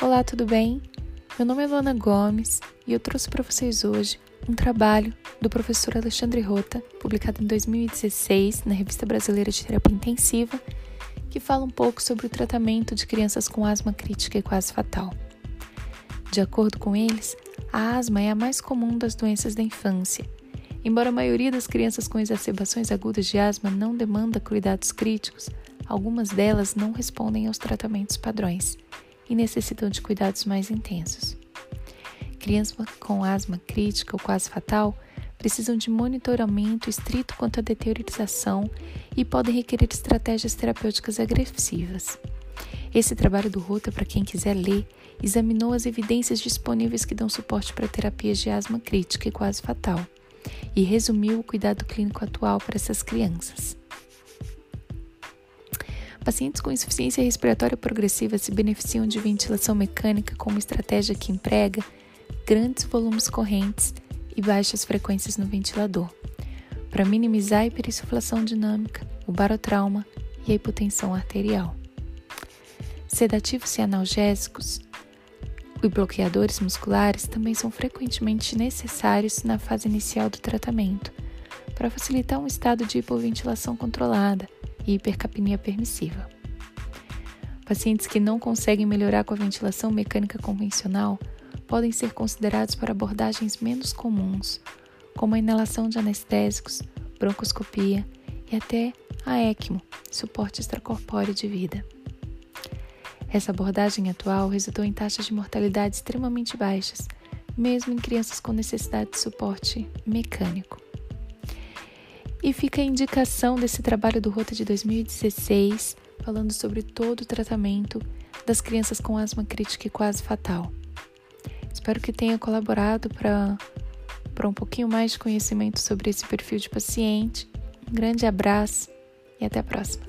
Olá, tudo bem? Meu nome é Luana Gomes e eu trouxe para vocês hoje um trabalho do professor Alexandre Rota, publicado em 2016 na Revista Brasileira de Terapia Intensiva, que fala um pouco sobre o tratamento de crianças com asma crítica e quase fatal. De acordo com eles, a asma é a mais comum das doenças da infância. Embora a maioria das crianças com exacerbações agudas de asma não demanda cuidados críticos, algumas delas não respondem aos tratamentos padrões e necessitam de cuidados mais intensos. Crianças com asma crítica ou quase fatal precisam de monitoramento estrito quanto à deteriorização e podem requerer estratégias terapêuticas agressivas. Esse trabalho do Rota, para quem quiser ler, examinou as evidências disponíveis que dão suporte para terapias de asma crítica e quase fatal e resumiu o cuidado clínico atual para essas crianças. Pacientes com insuficiência respiratória progressiva se beneficiam de ventilação mecânica como estratégia que emprega grandes volumes correntes e baixas frequências no ventilador, para minimizar a hiperinsuflação dinâmica, o barotrauma e a hipotensão arterial. Sedativos e analgésicos e bloqueadores musculares também são frequentemente necessários na fase inicial do tratamento, para facilitar um estado de hipoventilação controlada e hipercapnia permissiva. Pacientes que não conseguem melhorar com a ventilação mecânica convencional podem ser considerados para abordagens menos comuns, como a inalação de anestésicos, broncoscopia e até a ECMO, suporte extracorpóreo de vida. Essa abordagem atual resultou em taxas de mortalidade extremamente baixas, mesmo em crianças com necessidade de suporte mecânico. E fica a indicação desse trabalho do Rota de 2016, falando sobre todo o tratamento das crianças com asma crítica e quase fatal. Espero que tenha colaborado para um pouquinho mais de conhecimento sobre esse perfil de paciente. Um grande abraço e até a próxima.